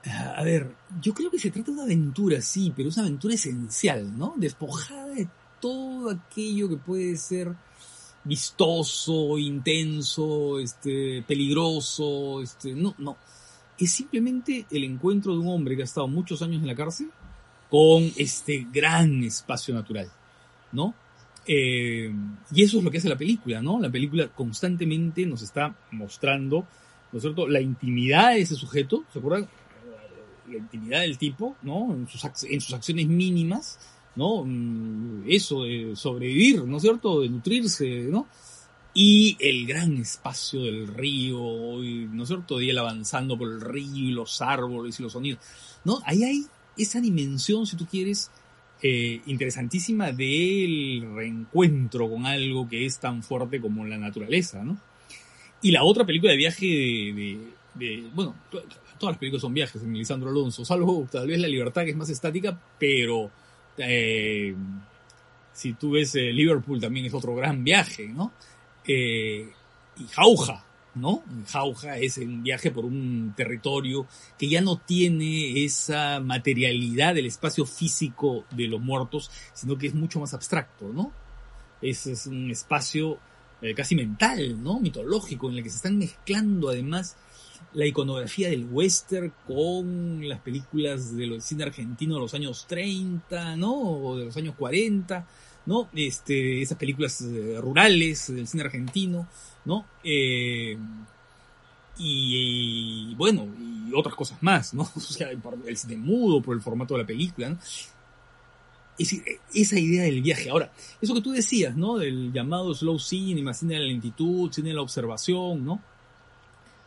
S2: a ver, yo creo que se trata de una aventura, sí, pero es una aventura esencial, ¿no? Despojada de todo aquello que puede ser vistoso, intenso, este, peligroso, este, no, no. Es simplemente el encuentro de un hombre que ha estado muchos años en la cárcel con este gran espacio natural, ¿no? Eh, y eso es lo que hace la película, ¿no? La película constantemente nos está mostrando, ¿no es cierto?, la intimidad de ese sujeto, ¿se acuerdan? La intimidad del tipo, ¿no? En sus, en sus acciones mínimas, ¿no? Mm, eso de sobrevivir, ¿no es cierto?, de nutrirse, ¿no? Y el gran espacio del río, ¿no es cierto?, de él avanzando por el río y los árboles y los sonidos, ¿no? Ahí hay esa dimensión, si tú quieres, eh, interesantísima del reencuentro con algo que es tan fuerte como la naturaleza, ¿no? Y la otra película de viaje de, bueno, todas las películas son viajes en Lisandro Alonso, salvo tal vez La Libertad que es más estática, pero eh, si tú ves eh, Liverpool también es otro gran viaje, ¿no? y Jauja, ¿no? Jauja es un viaje por un territorio que ya no tiene esa materialidad del espacio físico de los muertos, sino que es mucho más abstracto, ¿no? Es, es un espacio eh, casi mental, ¿no? Mitológico, en el que se están mezclando además la iconografía del western con las películas de los cine argentino de los años 30, ¿no? O de los años 40, ¿no? Este, esas películas eh, rurales del cine argentino, ¿no? Eh, y, bueno, y otras cosas más, ¿no? *laughs* O sea, el cine mudo, por el formato de la película, ¿no? Es decir, esa idea del viaje. Ahora, eso que tú decías, ¿no? Del llamado slow cinema, cine de la lentitud, cine de la observación, ¿no?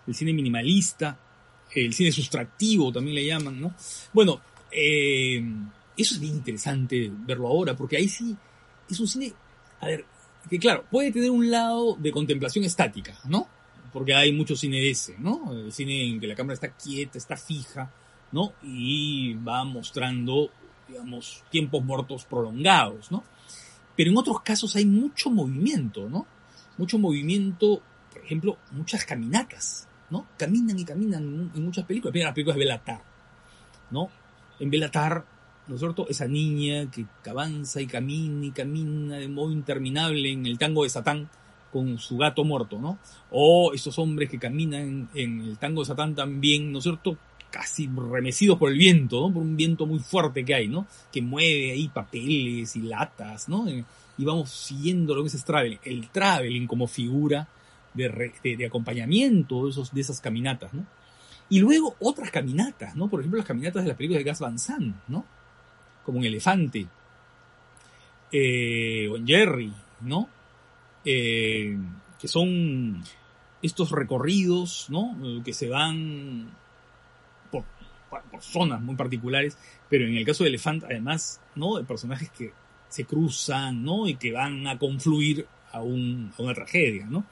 S2: El cine minimalista, el cine sustractivo también le llaman, ¿no? Bueno, eh, eso es bien interesante verlo ahora, porque ahí sí es un cine, a ver, que claro, puede tener un lado de contemplación estática, ¿no? Porque hay mucho cine de ese, ¿no? El cine en que la cámara está quieta, está fija, ¿no? Y va mostrando, digamos, tiempos muertos prolongados, ¿no? Pero en otros casos hay mucho movimiento, ¿no? Mucho movimiento, por ejemplo, muchas caminatas, ¿no? Caminan y caminan en muchas películas. Mira, la película es Belatar, ¿no? En Belatar ¿no es cierto? Esa niña que avanza y camina y camina de modo interminable en el tango de Satán con su gato muerto, ¿no? O esos hombres que caminan en el tango de Satán también, ¿no es cierto? Casi remecidos por el viento, ¿no? Por un viento muy fuerte que hay, ¿no? Que mueve ahí papeles y latas, ¿no? Y vamos siguiendo lo que es el traveling, el traveling como figura de, de, acompañamiento de, esos, de esas caminatas, ¿no? Y luego otras caminatas, ¿no? Por ejemplo, las caminatas de las películas de Gas Van Sant, ¿no? Como un elefante, eh, o en Jerry, ¿no? Eh, que son estos recorridos, ¿no? Que se van por, zonas muy particulares, pero en el caso de Elefante, además, ¿no? De personajes que se cruzan, ¿no? Y que van a confluir a, un, a una tragedia, ¿no?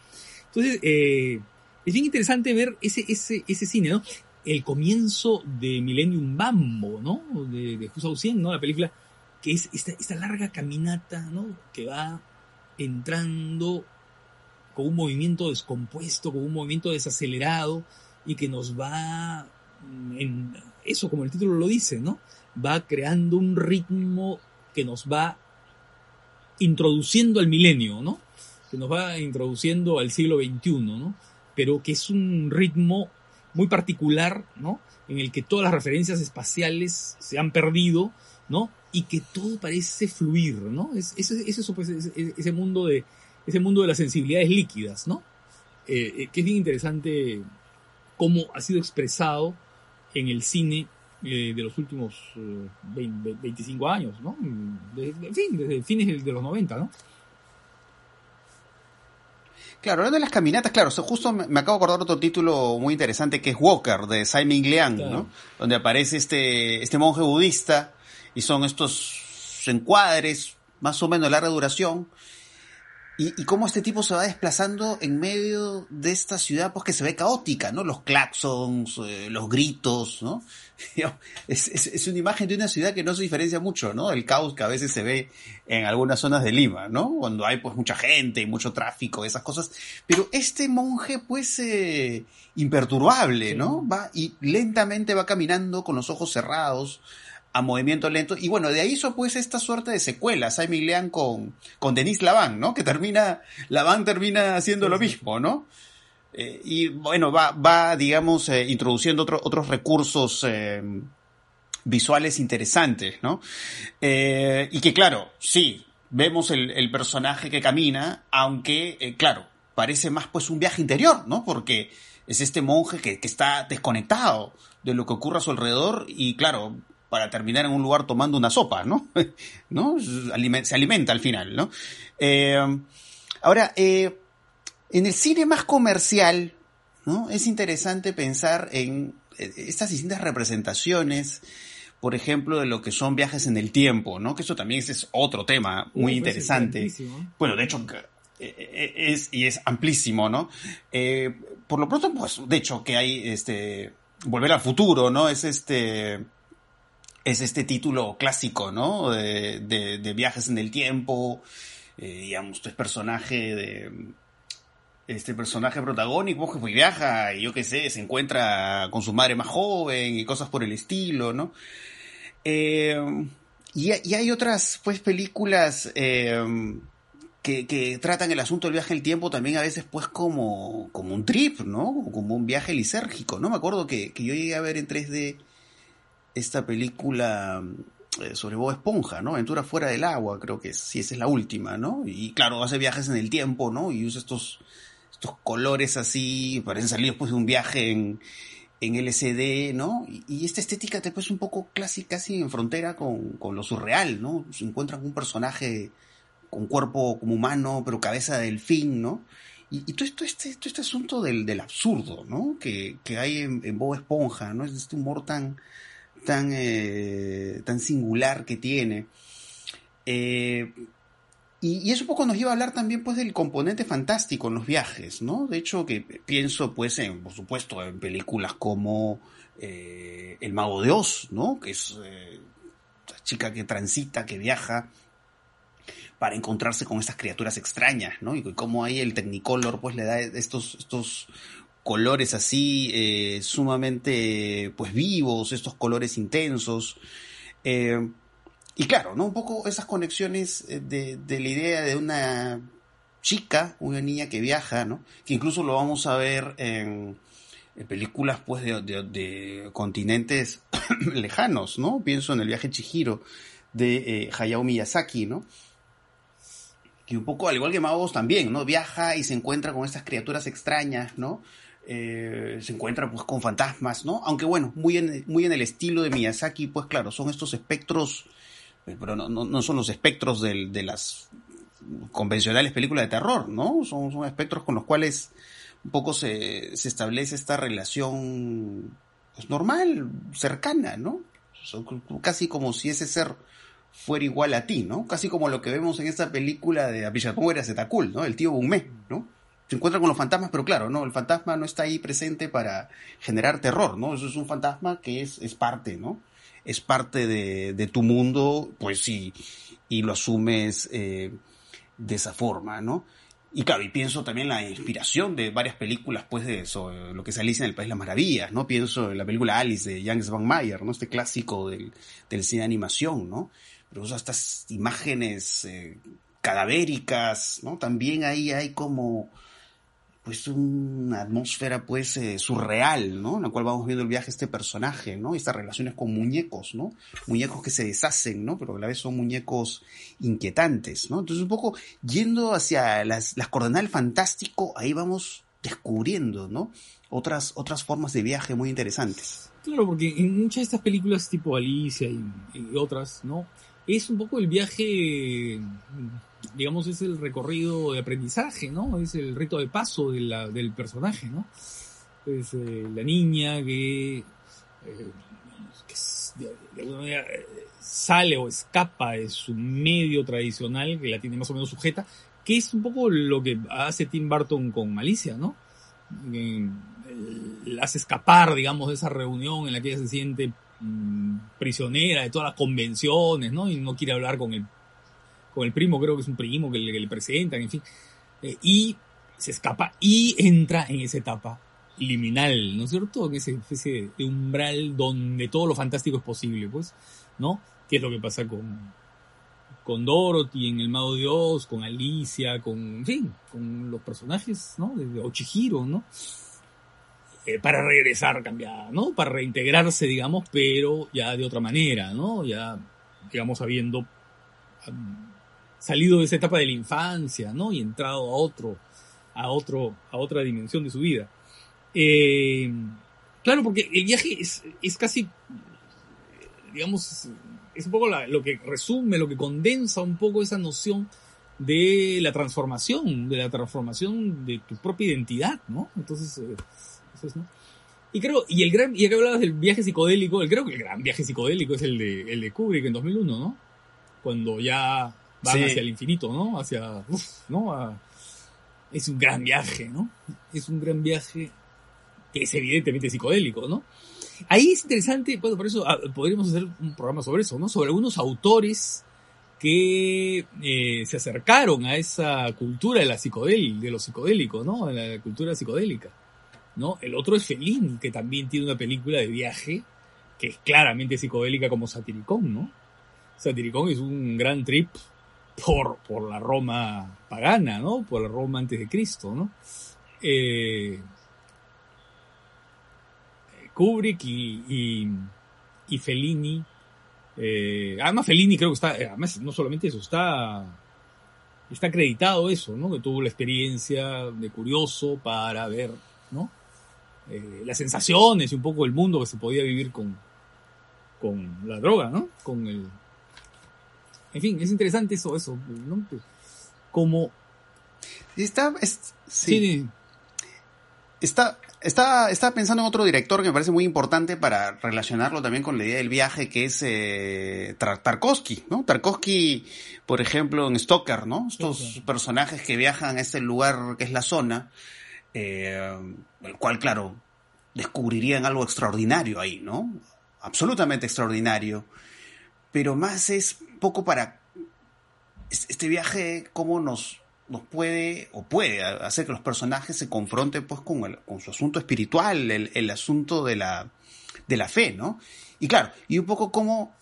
S2: Entonces, eh, es bien interesante ver ese, ese, ese cine, ¿no? El comienzo de Millennium Bambo, ¿no? De, de Hu ¿no? La película, que es esta, larga caminata, ¿no? Que va entrando con un movimiento descompuesto, con un movimiento desacelerado y que nos va, en eso como el título lo dice, ¿no? Va creando un ritmo que nos va introduciendo al milenio, ¿no? Que nos va introduciendo al siglo XXI, ¿no? Pero que es un ritmo muy particular, ¿no? En el que todas las referencias espaciales se han perdido, ¿no? Y que todo parece fluir, ¿no? Es, es, eso, pues, ese mundo de las sensibilidades líquidas, ¿no? Eh, eh, que es bien interesante cómo ha sido expresado en el cine eh, de los últimos 25 años, ¿no? en fin, desde fines de los 90, ¿no?
S1: Claro, hablando de las caminatas, claro, justo me, acabo de acordar otro título muy interesante que es Walker, de Simon Liang, ¿no? Donde aparece este, este monje budista y son estos encuadres, más o menos de larga duración, y, y, cómo este tipo se va desplazando en medio de esta ciudad, pues que se ve caótica, ¿no? Los claxons, eh, los gritos, ¿no? *laughs* es, es, es, una imagen de una ciudad que no se diferencia mucho, ¿no? El caos que a veces se ve en algunas zonas de Lima, ¿no? Cuando hay pues mucha gente y mucho tráfico, esas cosas. Pero este monje, pues, eh, imperturbable, ¿no? Va y lentamente va caminando con los ojos cerrados, a movimiento lento. Y bueno, de ahí hizo pues esta suerte de secuela, Simon Lean con, con Denise Laván, ¿no? Que termina, Laván termina haciendo lo mismo, ¿no? Eh, y bueno, va, va digamos, eh, introduciendo otros recursos eh, visuales interesantes, ¿no? y que claro, sí, vemos el, el personaje que camina, aunque, claro, parece más pues un viaje interior, ¿no? Porque es este monje que, que está desconectado de lo que ocurre a su alrededor y claro, para terminar en un lugar tomando una sopa, ¿no? *laughs* ¿No? Se alimenta al final, ¿no? Eh, ahora, eh, en el cine más comercial, ¿no? Es interesante pensar en eh, estas distintas representaciones, por ejemplo, de lo que son viajes en el tiempo, ¿no? Que eso también es otro tema muy interesante. Bueno, de hecho, es, y es amplísimo, ¿no? por lo pronto, pues, de hecho, que hay este, Volver al futuro, ¿no? Es este, es este título clásico, ¿no? De, de, viajes en el tiempo, eh, digamos, este personaje de este personaje protagónico que pues, viaja y yo qué sé, se encuentra con su madre más joven y cosas por el estilo, ¿no? Eh, y, hay otras, pues, películas eh, que, que, tratan el asunto del viaje en el tiempo también a veces, pues, como, como un trip, ¿no? Como un viaje lisérgico, ¿no? Me acuerdo que, que yo llegué a ver en 3D esta película eh, sobre Bob Esponja, ¿no? Aventura fuera del agua, creo que sí, esa es la última, ¿no? Y claro, hace viajes en el tiempo, ¿no? Y usa estos, estos colores así, parecen salir después de un viaje en, en LCD, ¿no? Y, esta estética te pues un poco clásica, casi en frontera con, con lo surreal, ¿no? Se encuentran un personaje con cuerpo como humano, pero cabeza de delfín, ¿no? Y, todo, este, todo este asunto del, del absurdo, ¿no? Que, que hay en, en Bob Esponja, ¿no? Es este humor tan, tan, eh, tan singular que tiene. Eh, y, eso un poco nos lleva a hablar también pues del componente fantástico en los viajes, ¿no? De hecho que pienso pues en, por supuesto, en películas como eh, El Mago de Oz, ¿no? Que es chica que transita, que viaja para encontrarse con estas criaturas extrañas, ¿no? Y cómo ahí el Technicolor pues le da estos, estos colores así eh, sumamente pues vivos, estos colores intensos. Eh, y claro, ¿no? Un poco esas conexiones eh, de, la idea de una chica, una niña que viaja, ¿no? Que incluso lo vamos a ver en, películas pues de, de, continentes *coughs* lejanos, ¿no? Pienso en el viaje Chihiro de Hayao Miyazaki, ¿no? Que un poco, al igual que Magos también, ¿no? Viaja y se encuentra con estas criaturas extrañas, ¿no? Eh, se encuentra pues con fantasmas, ¿no? Aunque bueno, muy en, muy en el estilo de Miyazaki, pues claro, son estos espectros, eh, pero no, no, son los espectros de, de, las convencionales películas de terror, ¿no? Son, son espectros con los cuales un poco se, se establece esta relación pues, normal, cercana, ¿no? Son casi como si ese ser fuera igual a ti, ¿no? Casi como lo que vemos en esta película de Apillatomo era Zetakul, ¿no? El tío Bumé, ¿no? Se encuentra con los fantasmas, pero claro, no, el fantasma no está ahí presente para generar terror, ¿no? Eso es un fantasma que es, es parte, ¿no? Es parte de, de tu mundo, pues sí, y lo asumes eh, de esa forma, ¿no? Y claro, y pienso también la inspiración de varias películas, pues, de eso, lo que se Alice en el País de las Maravillas, ¿no? Pienso en la película Alice de Jan Van Mayer, ¿no? Este clásico del, del cine de animación, ¿no? Pero usa estas imágenes eh, cadavéricas, ¿no? También ahí hay como pues una atmósfera pues eh, surreal, ¿no? En la cual vamos viendo el viaje de este personaje, ¿no? Y estas relaciones con muñecos, ¿no? Muñecos que se deshacen, ¿no? Pero a la vez son muñecos inquietantes, ¿no? Entonces un poco yendo hacia las, las coordenadas del fantástico, ahí vamos descubriendo, ¿no? Otras, otras formas de viaje muy interesantes.
S2: Claro, porque en muchas de estas películas tipo Alicia y, y otras, ¿no? Es un poco el viaje digamos, es el recorrido de aprendizaje, ¿no? Es el rito de paso de la, del personaje, ¿no? Es eh, la niña que, eh, de, alguna manera eh, sale o escapa de su medio tradicional, que la tiene más o menos sujeta, que es un poco lo que hace Tim Burton con Malicia, ¿no? La hace escapar, digamos, de esa reunión en la que ella se siente mmm, prisionera de todas las convenciones, ¿no? Y no quiere hablar con el con el primo, creo que es un primo que le, presentan, en fin. Eh, y se escapa y entra en esa etapa liminal, ¿no es cierto? En esa especie de umbral donde todo lo fantástico es posible, pues, ¿no? ¿Qué es lo que pasa con, con Dorothy en El Mago de Oz, con Alicia, con, en fin, con los personajes, ¿no? De, Ochihiro, ¿no? Eh, para regresar cambiada, ¿no? Para reintegrarse, digamos, pero ya de otra manera, ¿no? Ya, digamos, habiendo salido de esa etapa de la infancia, ¿no? Y entrado a otro, a otro, a otra dimensión de su vida. Eh, claro, porque el viaje es, es casi, digamos, es un poco lo que resume, lo que condensa un poco esa noción de la transformación, de la transformación de tu propia identidad, ¿no? Entonces, eh, entonces ¿no? Y creo, y el gran, y acá hablabas del viaje psicodélico, creo que el gran viaje psicodélico es el de, el de Kubrick en 2001, ¿no? Cuando ya van sí. hacia el infinito, ¿no? Hacia, uf, ¿no? A, es un gran viaje, ¿no? Es un gran viaje que es evidentemente psicodélico, ¿no? Ahí es interesante, bueno, por eso ah, podríamos hacer un programa sobre eso, ¿no? Sobre algunos autores que eh, se acercaron a esa cultura de la psicodélica, de lo psicodélico, ¿no? A la cultura psicodélica, ¿no? El otro es Fellini, que también tiene una película de viaje que es claramente psicodélica como Satiricón, ¿no? Satiricón es un gran trip por, por la Roma pagana, ¿no? Por la Roma antes de Cristo, ¿no? Eh, Kubrick y, y, Fellini, eh, además Fellini creo que está, además no solamente eso, está, está acreditado eso, ¿no? Que tuvo la experiencia de curioso para ver, ¿no? Eh, las sensaciones y un poco el mundo que se podía vivir con, con la droga, ¿no? Con el, en fin, es interesante eso, eso, ¿no? Como...
S1: Está, es, sí. sí. Está, está, está pensando en otro director que me parece muy importante para relacionarlo también con la idea del viaje, que es eh, Tarkovsky, ¿no? Tarkovsky, por ejemplo, en Stoker, ¿no? Estos sí, sí. personajes que viajan a este lugar que es la zona, eh, el cual, claro, descubrirían algo extraordinario ahí, ¿no? Absolutamente extraordinario. Pero más es poco para este viaje, cómo nos, nos puede o puede hacer que los personajes se confronten pues con, el, con su asunto espiritual, el, el asunto de la, de la fe, ¿no? Y claro, y un poco como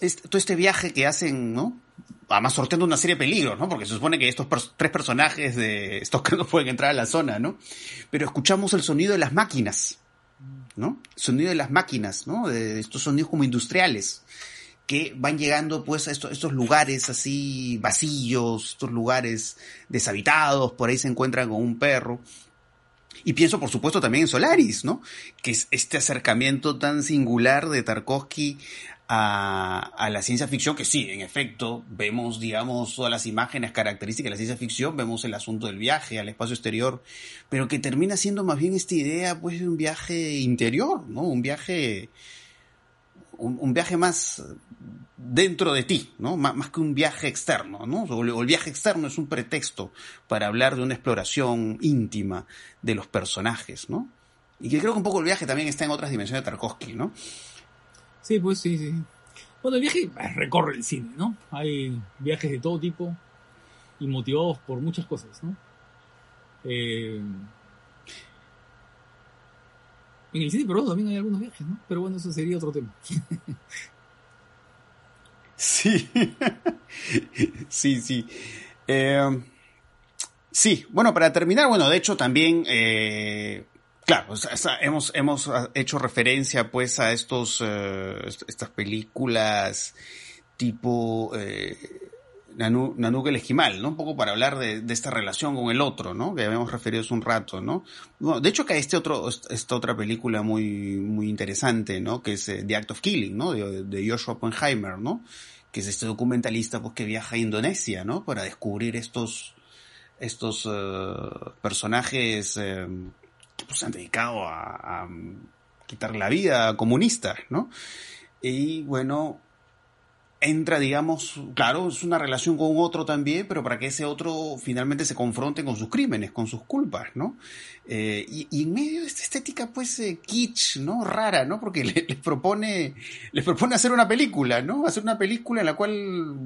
S1: este, todo este viaje que hacen, ¿no? Además sorteando una serie de peligros, ¿no? Porque se supone que estos tres personajes de estos que no pueden entrar a la zona, ¿no? Pero escuchamos el sonido de las máquinas, ¿no? El sonido de las máquinas, ¿no? De estos sonidos como industriales que van llegando pues a estos, lugares así vacíos, estos lugares deshabitados, por ahí se encuentran con un perro. Y pienso por supuesto también en Solaris, ¿no? Que es este acercamiento tan singular de Tarkovsky a, a, la ciencia ficción, que sí, en efecto, vemos, digamos, todas las imágenes características de la ciencia ficción, vemos el asunto del viaje al espacio exterior, pero que termina siendo más bien esta idea, pues, de un viaje interior, ¿no? Un viaje, un, viaje más dentro de ti, ¿no? Más que un viaje externo, ¿no? O el viaje externo es un pretexto para hablar de una exploración íntima de los personajes, ¿no? Y que creo que un poco el viaje también está en otras dimensiones de Tarkovsky, ¿no?
S2: Sí, pues sí, sí. Bueno, el viaje recorre el cine, ¿no? Hay viajes de todo tipo y motivados por muchas cosas, ¿no? Eh... En el cine peruano también hay algunos viajes, ¿no? Pero bueno, eso sería otro tema.
S1: Sí, *laughs* sí, sí. Eh, Sí, bueno, para terminar, bueno, de hecho también, eh, claro, hemos, hemos hecho referencia pues a estos, eh, estas películas tipo eh, Nanuk el Esquimal, ¿no? Un poco para hablar de, esta relación con el otro, ¿no? Que habíamos referido hace un rato, ¿no? Bueno, de hecho que este otro, esta otra película muy, muy interesante, ¿no? Que es eh, The Act of Killing, ¿no? De, de Joshua Oppenheimer, ¿no? Que es este documentalista pues que viaja a Indonesia, ¿no? Para descubrir estos, estos uh, personajes eh, que pues, han dedicado a, a, quitar la vida a comunistas, ¿no? Y bueno, entra, digamos, claro, es una relación con otro también, pero para que ese otro finalmente se confronte con sus crímenes, con sus culpas, ¿no? Eh, y, en medio de esta estética, pues, eh, kitsch, ¿no? Rara, ¿no? Porque *laughs* les propone, les propone hacer una película, ¿no? Hacer una película en la cual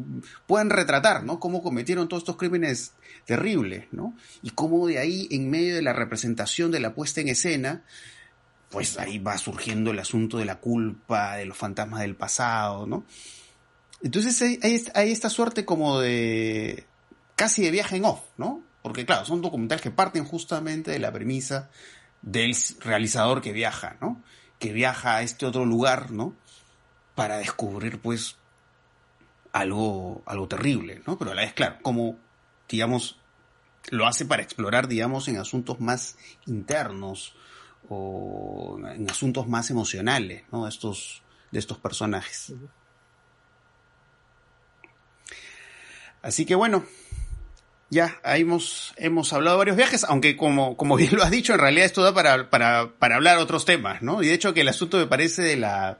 S1: puedan retratar, ¿no? Cómo cometieron todos estos crímenes terribles, ¿no? Y cómo de ahí, en medio de la representación de la puesta en escena, pues ahí va surgiendo el asunto de la culpa, de los fantasmas del pasado, ¿no? Entonces hay, esta suerte como de casi de viaje en off, ¿no? Porque claro, son documentales que parten justamente de la premisa del realizador que viaja, ¿no? Que viaja a este otro lugar, ¿no? Para descubrir, pues, algo, algo terrible, ¿no? Pero a la vez, claro, como, digamos, lo hace para explorar, digamos, en asuntos más internos o en asuntos más emocionales, ¿no? Estos, de estos personajes. Así que bueno, ya hemos, hemos hablado varios viajes, aunque como, como *laughs* bien lo has dicho, en realidad esto da para, para, para hablar otros temas, ¿no? Y de hecho que el asunto me parece de la...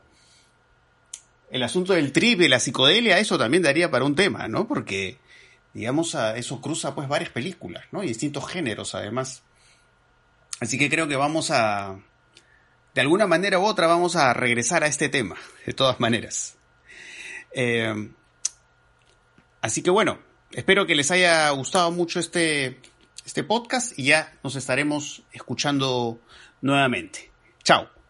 S1: El asunto del trip, de la psicodelia, eso también daría para un tema, ¿no? Porque, digamos, eso cruza pues varias películas, ¿no? Y distintos géneros además. Así que creo que vamos a, de alguna manera u otra, vamos a regresar a este tema, de todas maneras. Eh, Así que bueno, espero que les haya gustado mucho este, este podcast y ya nos estaremos escuchando nuevamente. Chao.